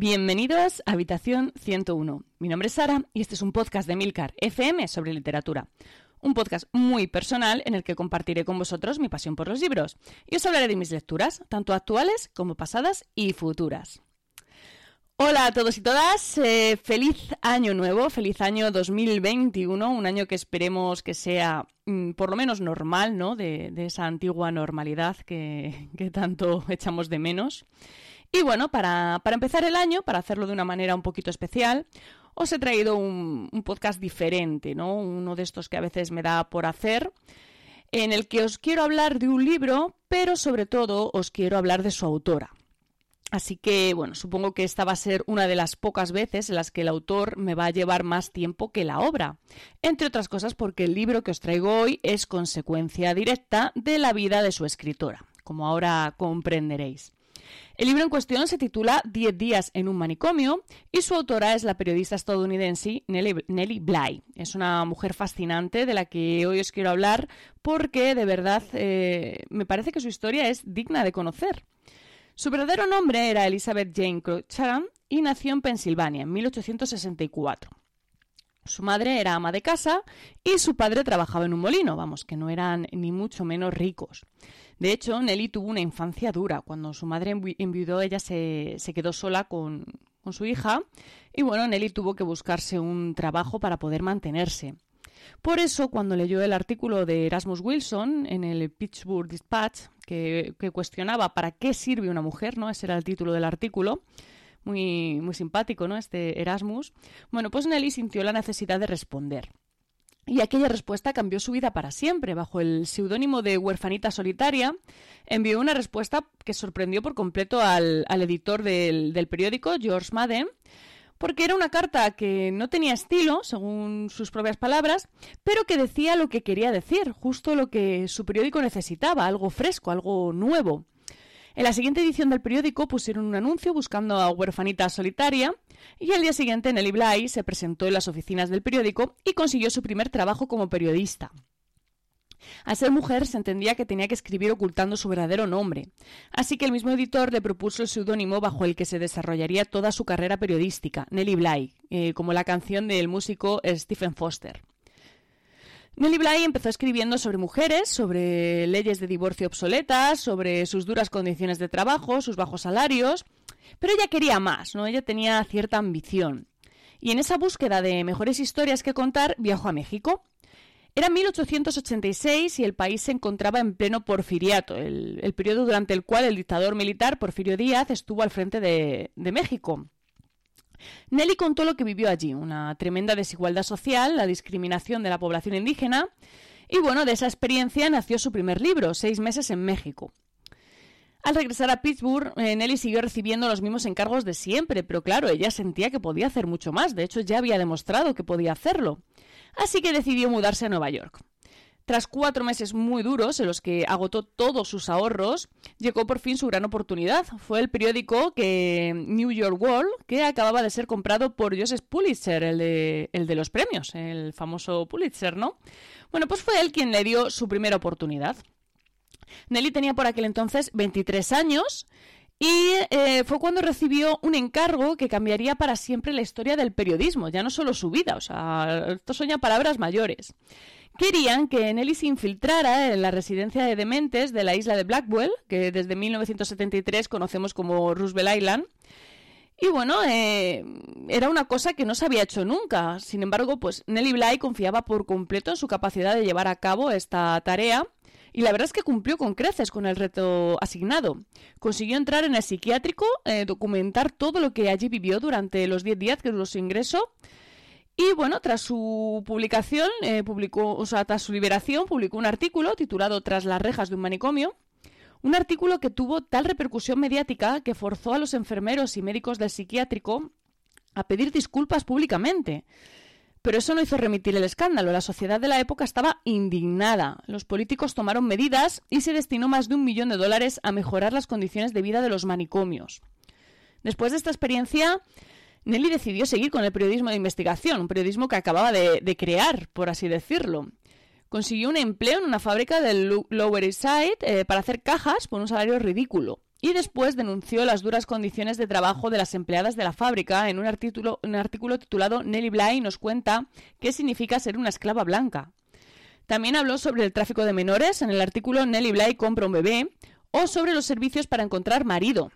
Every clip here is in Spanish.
Bienvenidos a Habitación 101. Mi nombre es Sara y este es un podcast de Milcar FM sobre literatura. Un podcast muy personal en el que compartiré con vosotros mi pasión por los libros y os hablaré de mis lecturas, tanto actuales como pasadas y futuras. Hola a todos y todas, eh, feliz año nuevo, feliz año 2021, un año que esperemos que sea mm, por lo menos normal, ¿no? De, esa antigua normalidad que, tanto echamos de menos. Y bueno, para, empezar el año, para hacerlo de una manera un poquito especial, os he traído un, un podcast diferente, ¿no? Uno de estos que a veces me da por hacer, en el que os quiero hablar de un libro, pero sobre todo os quiero hablar de su autora. Así que, bueno, supongo que esta va a ser una de las pocas veces en las que el autor me va a llevar más tiempo que la obra. Entre otras cosas porque el libro que os traigo hoy es consecuencia directa de la vida de su escritora, como ahora comprenderéis. El libro en cuestión se titula Diez días en un manicomio y su autora es la periodista estadounidense Nellie, Bly. Es una mujer fascinante de la que hoy os quiero hablar porque de verdad eh, me parece que su historia es digna de conocer. Su verdadero nombre era Elizabeth Jane Crucharan y nació en Pensilvania en 1864. Su madre era ama de casa y su padre trabajaba en un molino, vamos, que no eran ni mucho menos ricos. De hecho, Nelly tuvo una infancia dura. Cuando su madre enviudó, ella se, quedó sola con, con su hija y bueno, Nelly tuvo que buscarse un trabajo para poder mantenerse. Por eso, cuando leyó el artículo de Erasmus Wilson en el Pittsburgh Dispatch, que, cuestionaba para qué sirve una mujer, ¿no? Ese era el título del artículo. Muy, muy simpático, ¿no? Este Erasmus. Bueno, pues Nelly sintió la necesidad de responder. Y aquella respuesta cambió su vida para siempre. Bajo el seudónimo de huerfanita solitaria, envió una respuesta que sorprendió por completo al, editor del, del, periódico, George Madden, porque era una carta que no tenía estilo, según sus propias palabras, pero que decía lo que quería decir, justo lo que su periódico necesitaba, algo fresco, algo nuevo. En la siguiente edición del periódico pusieron un anuncio buscando a huerfanita solitaria y al día siguiente Nelly Bly se presentó en las oficinas del periódico y consiguió su primer trabajo como periodista. Al ser mujer se entendía que tenía que escribir ocultando su verdadero nombre, así que el mismo editor le propuso el seudónimo bajo el que se desarrollaría toda su carrera periodística, Nellie Bly, eh, como la canción del músico Stephen Foster. Nellie Bly empezó escribiendo sobre mujeres, sobre leyes de divorcio obsoletas, sobre sus duras condiciones de trabajo, sus bajos salarios, pero ella quería más, ¿no? Ella tenía cierta ambición. Y en esa búsqueda de mejores historias que contar, viajó a México. Era 1886 y el país se encontraba en pleno porfiriato, el, periodo durante el cual el dictador militar Porfirio Díaz estuvo al frente de México. Nelly contó lo que vivió allí, una tremenda desigualdad social, la discriminación de la población indígena, y bueno, de esa experiencia nació su primer libro, Seis meses en México. Al regresar a Pittsburgh, eh, Nelly siguió recibiendo los mismos encargos de siempre, pero claro, ella sentía que podía hacer mucho más, de hecho ya había demostrado que podía hacerlo así que decidió mudarse a Nueva York. Tras cuatro meses muy duros en los que agotó todos sus ahorros, llegó por fin su gran oportunidad. Fue el periódico que New York World, que acababa de ser comprado por Joseph Pulitzer, el de, los premios, el famoso Pulitzer, ¿no? Bueno, pues fue él quien le dio su primera oportunidad. Nelly tenía por aquel entonces 23 años y eh, fue cuando recibió un encargo que cambiaría para siempre la historia del periodismo, ya no solo su vida, o sea, esto son ya palabras mayores. Querían que Nelly se infiltrara en la residencia de dementes de la isla de Blackwell, que desde 1973 conocemos como Roosevelt Island. Y bueno, eh, era una cosa que no se había hecho nunca. Sin embargo, pues Nelly Bly confiaba por completo en su capacidad de llevar a cabo esta tarea y la verdad es que cumplió con creces con el reto asignado. Consiguió entrar en el psiquiátrico, eh, documentar todo lo que allí vivió durante los 10 días que su ingreso. Y bueno, tras su publicación, eh, publicó, o sea, tras su liberación, publicó un artículo titulado Tras las rejas de un manicomio, un artículo que tuvo tal repercusión mediática que forzó a los enfermeros y médicos del psiquiátrico a pedir disculpas públicamente. Pero eso no hizo remitir el escándalo. La sociedad de la época estaba indignada. Los políticos tomaron medidas y se destinó más de un millón de dólares a mejorar las condiciones de vida de los manicomios. Después de esta experiencia, Nelly decidió seguir con el periodismo de investigación, un periodismo que acababa de, crear, por así decirlo. Consiguió un empleo en una fábrica del Lower East Side eh, para hacer cajas por un salario ridículo. y después denunció las duras condiciones de trabajo de las empleadas de la fábrica en un artículo, un artículo titulado Nelly Bly nos cuenta qué significa ser una esclava blanca. También habló sobre el tráfico de menores en el artículo Nelly Bly compra un bebé o sobre los servicios para encontrar marido.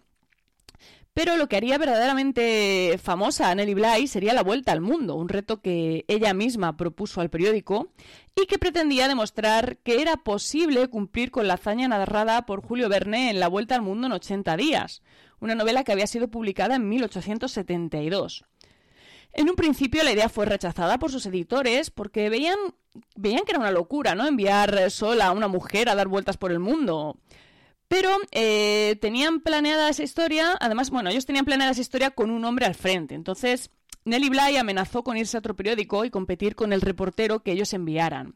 Pero lo que haría verdaderamente famosa a Nelly Bly sería la vuelta al mundo, un reto que ella misma propuso al periódico y que pretendía demostrar que era posible cumplir con la hazaña narrada por Julio Verne en La Vuelta al Mundo en 80 días, una novela que había sido publicada en 1872. En un principio la idea fue rechazada por sus editores porque veían, veían que era una locura, ¿no? Enviar sola a una mujer a dar vueltas por el mundo. Pero eh, tenían planeada esa historia, además, bueno, ellos tenían planeada esa historia con un hombre al frente. Entonces, Nelly Bly amenazó con irse a otro periódico y competir con el reportero que ellos enviaran.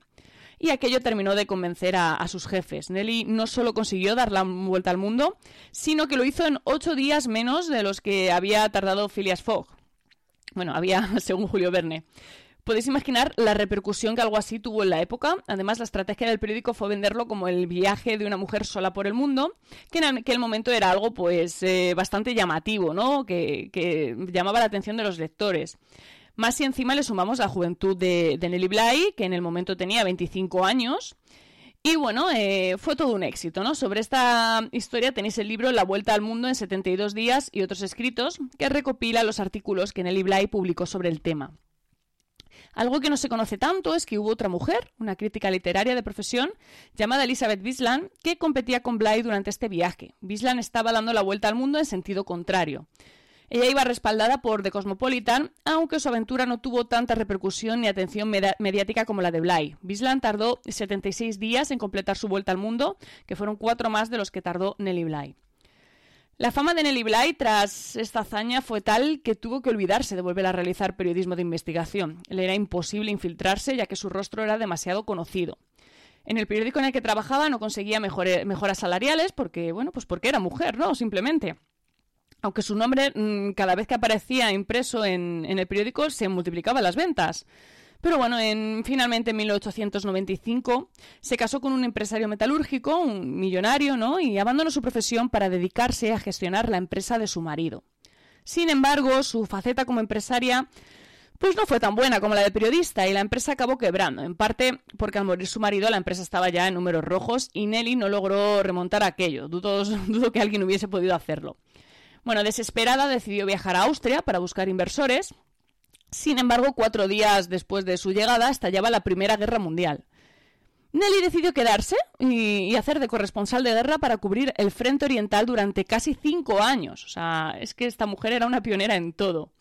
Y aquello terminó de convencer a, a, sus jefes. Nelly no solo consiguió dar la vuelta al mundo, sino que lo hizo en ocho días menos de los que había tardado Phileas Fogg. Bueno, había, según Julio Verne. Podéis imaginar la repercusión que algo así tuvo en la época. Además, la estrategia del periódico fue venderlo como el viaje de una mujer sola por el mundo, que en aquel momento era algo pues eh, bastante llamativo, ¿no? Que, llamaba la atención de los lectores. Más si encima le sumamos la juventud de, de Nelly Bly, que en el momento tenía 25 años. Y bueno, eh, fue todo un éxito, ¿no? Sobre esta historia tenéis el libro La Vuelta al Mundo en 72 días y otros escritos, que recopila los artículos que Nelly Bly publicó sobre el tema. Algo que no se conoce tanto es que hubo otra mujer, una crítica literaria de profesión, llamada Elizabeth Bisland, que competía con Bly durante este viaje. Bisland estaba dando la vuelta al mundo en sentido contrario. Ella iba respaldada por The Cosmopolitan, aunque su aventura no tuvo tanta repercusión ni atención mediática como la de Bly. Bisland tardó 76 días en completar su vuelta al mundo, que fueron cuatro más de los que tardó Nelly Bly. La fama de Nelly Bly tras esta hazaña fue tal que tuvo que olvidarse de volver a realizar periodismo de investigación. Le era imposible infiltrarse ya que su rostro era demasiado conocido. En el periódico en el que trabajaba no conseguía mejoras salariales porque, bueno, pues porque era mujer, ¿no? Simplemente. Aunque su nombre mm, cada vez que aparecía impreso en, en el periódico se multiplicaba las ventas. Pero bueno, en, finalmente en 1895 se casó con un empresario metalúrgico, un millonario, ¿no? Y abandonó su profesión para dedicarse a gestionar la empresa de su marido. Sin embargo, su faceta como empresaria pues no fue tan buena como la de periodista y la empresa acabó quebrando, en parte porque al morir su marido la empresa estaba ya en números rojos y Nelly no logró remontar aquello. Dudo, dudo que alguien hubiese podido hacerlo. Bueno, desesperada decidió viajar a Austria para buscar inversores sin embargo, cuatro días después de su llegada estallaba la Primera Guerra Mundial. Nelly decidió quedarse y, hacer de corresponsal de guerra para cubrir el frente oriental durante casi cinco años. O sea, es que esta mujer era una pionera en todo.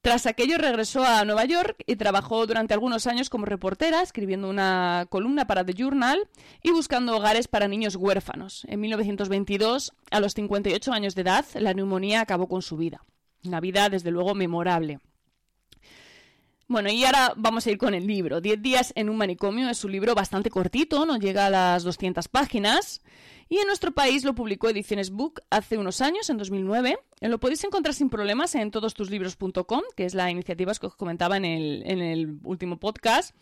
Tras aquello regresó a Nueva York y trabajó durante algunos años como reportera, escribiendo una columna para The Journal y buscando hogares para niños huérfanos. En 1922, a los 58 años de edad, la neumonía acabó con su vida. Una vida, desde luego, memorable. Bueno, y ahora vamos a ir con el libro. Diez días en un manicomio es un libro bastante cortito, no llega a las 200 páginas. Y en nuestro país lo publicó Ediciones Book hace unos años, en 2009. Lo podéis encontrar sin problemas en todostuslibros.com, que es la iniciativa que os comentaba en el, en el último podcast,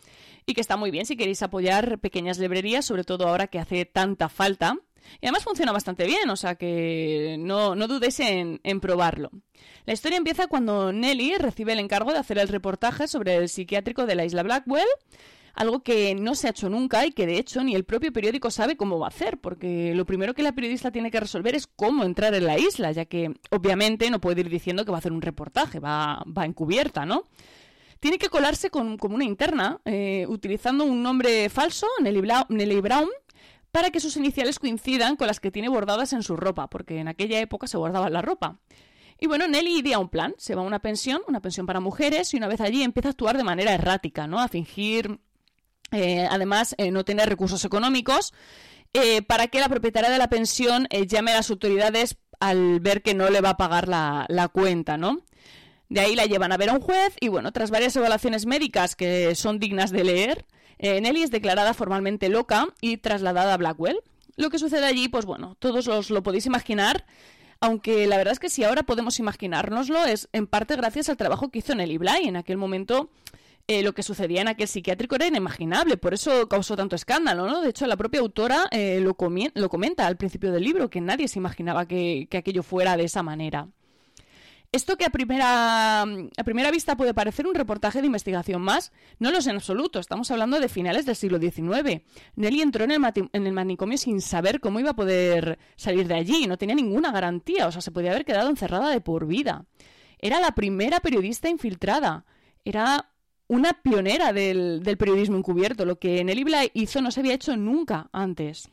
y que está muy bien si queréis apoyar pequeñas librerías, sobre todo ahora que hace tanta falta. Y además funciona bastante bien, o sea que no, no dudéis en, probarlo. La historia empieza cuando Nelly recibe el encargo de hacer el reportaje sobre el psiquiátrico de la isla Blackwell, algo que no se ha hecho nunca y que de hecho ni el propio periódico sabe cómo va a hacer, porque lo primero que la periodista tiene que resolver es cómo entrar en la isla, ya que obviamente no puede ir diciendo que va a hacer un reportaje, va, va encubierta, ¿no? Tiene que colarse con, como una interna, eh, utilizando un nombre falso, Nelly, Nelly Brown, para que sus iniciales coincidan con las que tiene bordadas en su ropa, porque en aquella época se guardaba la ropa. Y bueno, Nelly idea un plan, se va a una pensión, una pensión para mujeres, y una vez allí empieza a actuar de manera errática, ¿no? A fingir, eh, además, eh, no tener recursos económicos, eh, para que la propietaria de la pensión llame a las autoridades al ver que no le va a pagar la, la cuenta, ¿no? De ahí la llevan a ver a un juez y bueno, tras varias evaluaciones médicas que son dignas de leer, eh, Nelly es declarada formalmente loca y trasladada a Blackwell. Lo que sucede allí, pues bueno, todos lo podéis imaginar, aunque la verdad es que si ahora podemos imaginárnoslo es en parte gracias al trabajo que hizo Nelly Bly. En aquel momento eh, lo que sucedía en aquel psiquiátrico era inimaginable, por eso causó tanto escándalo, ¿no? De hecho, la propia autora eh, lo, comenta al principio del libro, que nadie se imaginaba que aquello fuera de esa manera. Esto que a primera, a primera vista puede parecer un reportaje de investigación más, no lo es en absoluto. Estamos hablando de finales del siglo XIX. Nelly entró en el, manicomio sin saber cómo iba a poder salir de allí. No tenía ninguna garantía. O sea, se podía haber quedado encerrada de por vida. Era la primera periodista infiltrada. Era una pionera del, del periodismo encubierto. Lo que Nelly Bly hizo no se había hecho nunca antes.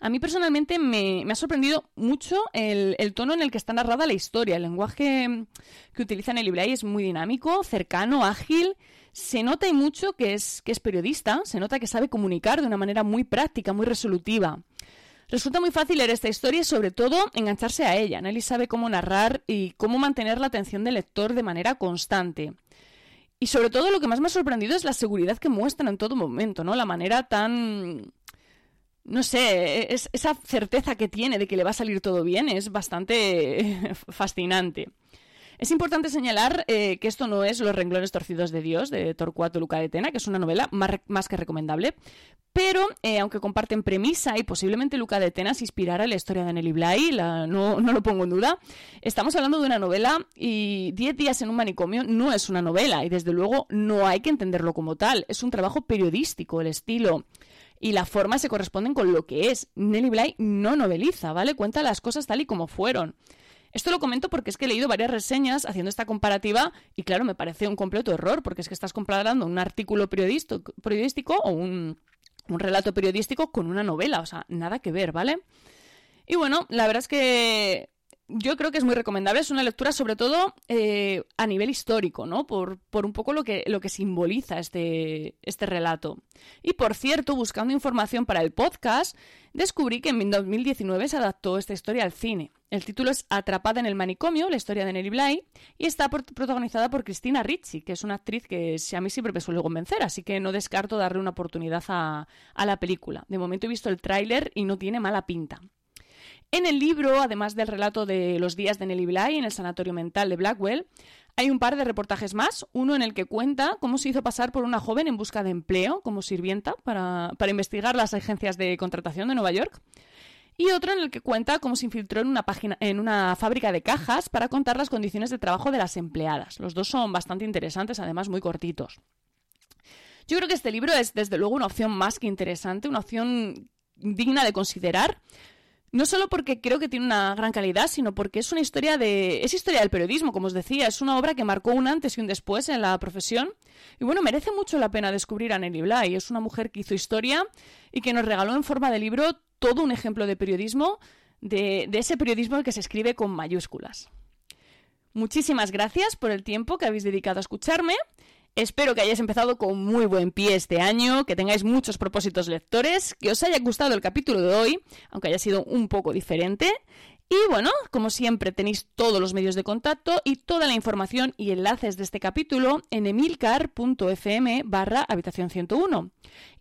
A mí personalmente me, ha sorprendido mucho el, tono en el que está narrada la historia. El lenguaje que utiliza en el libro es muy dinámico, cercano, ágil. Se nota y mucho que es, que es periodista, se nota que sabe comunicar de una manera muy práctica, muy resolutiva. Resulta muy fácil leer esta historia y sobre todo engancharse a ella. Nelly sabe cómo narrar y cómo mantener la atención del lector de manera constante. Y sobre todo lo que más me ha sorprendido es la seguridad que muestran en todo momento, ¿no? La manera tan no sé, es, esa certeza que tiene de que le va a salir todo bien es bastante fascinante. Es importante señalar eh, que esto no es Los renglones torcidos de Dios de Torcuato Luca de Tena, que es una novela más, que recomendable, pero eh, aunque comparten premisa y posiblemente Luca de Tena se inspirara en la historia de Nelly Bly, no, no, lo pongo en duda, estamos hablando de una novela y Diez días en un manicomio no es una novela y desde luego no hay que entenderlo como tal, es un trabajo periodístico, el estilo y la forma se corresponden con lo que es. Nelly Bly no noveliza, ¿vale? Cuenta las cosas tal y como fueron. Esto lo comento porque es que he leído varias reseñas haciendo esta comparativa y claro, me parece un completo error porque es que estás comparando un artículo periodístico o un, un relato periodístico con una novela, o sea, nada que ver, ¿vale? Y bueno, la verdad es que yo creo que es muy recomendable. Es una lectura, sobre todo, eh, a nivel histórico, ¿no? Por, por, un poco lo que, lo que simboliza este, este relato. Y por cierto, buscando información para el podcast, descubrí que en 2019 se adaptó esta historia al cine. El título es Atrapada en el manicomio, la historia de Nelly Bly, y está protagonizada por Cristina Ricci, que es una actriz que a mí siempre me suele convencer, así que no descarto darle una oportunidad a, a la película. De momento he visto el tráiler y no tiene mala pinta. En el libro, además del relato de los días de Nelly Bly en el sanatorio mental de Blackwell, hay un par de reportajes más, uno en el que cuenta cómo se hizo pasar por una joven en busca de empleo como sirvienta para, investigar las agencias de contratación de Nueva York, y otro en el que cuenta cómo se infiltró en una, página, en una fábrica de cajas para contar las condiciones de trabajo de las empleadas. Los dos son bastante interesantes, además muy cortitos. Yo creo que este libro es desde luego una opción más que interesante, una opción digna de considerar, no solo porque creo que tiene una gran calidad, sino porque es una historia de. es historia del periodismo, como os decía. Es una obra que marcó un antes y un después en la profesión. Y bueno, merece mucho la pena descubrir a Nelly Bly. Es una mujer que hizo historia y que nos regaló en forma de libro todo un ejemplo de periodismo, de, de ese periodismo que se escribe con mayúsculas. Muchísimas gracias por el tiempo que habéis dedicado a escucharme. Espero que hayáis empezado con muy buen pie este año, que tengáis muchos propósitos lectores, que os haya gustado el capítulo de hoy, aunque haya sido un poco diferente. Y bueno, como siempre tenéis todos los medios de contacto y toda la información y enlaces de este capítulo en emilcar.fm barra habitación 101.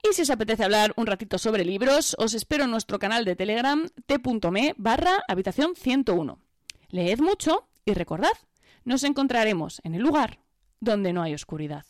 Y si os apetece hablar un ratito sobre libros, os espero en nuestro canal de Telegram t.me barra habitación 101. Leed mucho y recordad, nos encontraremos en el lugar donde no hay oscuridad.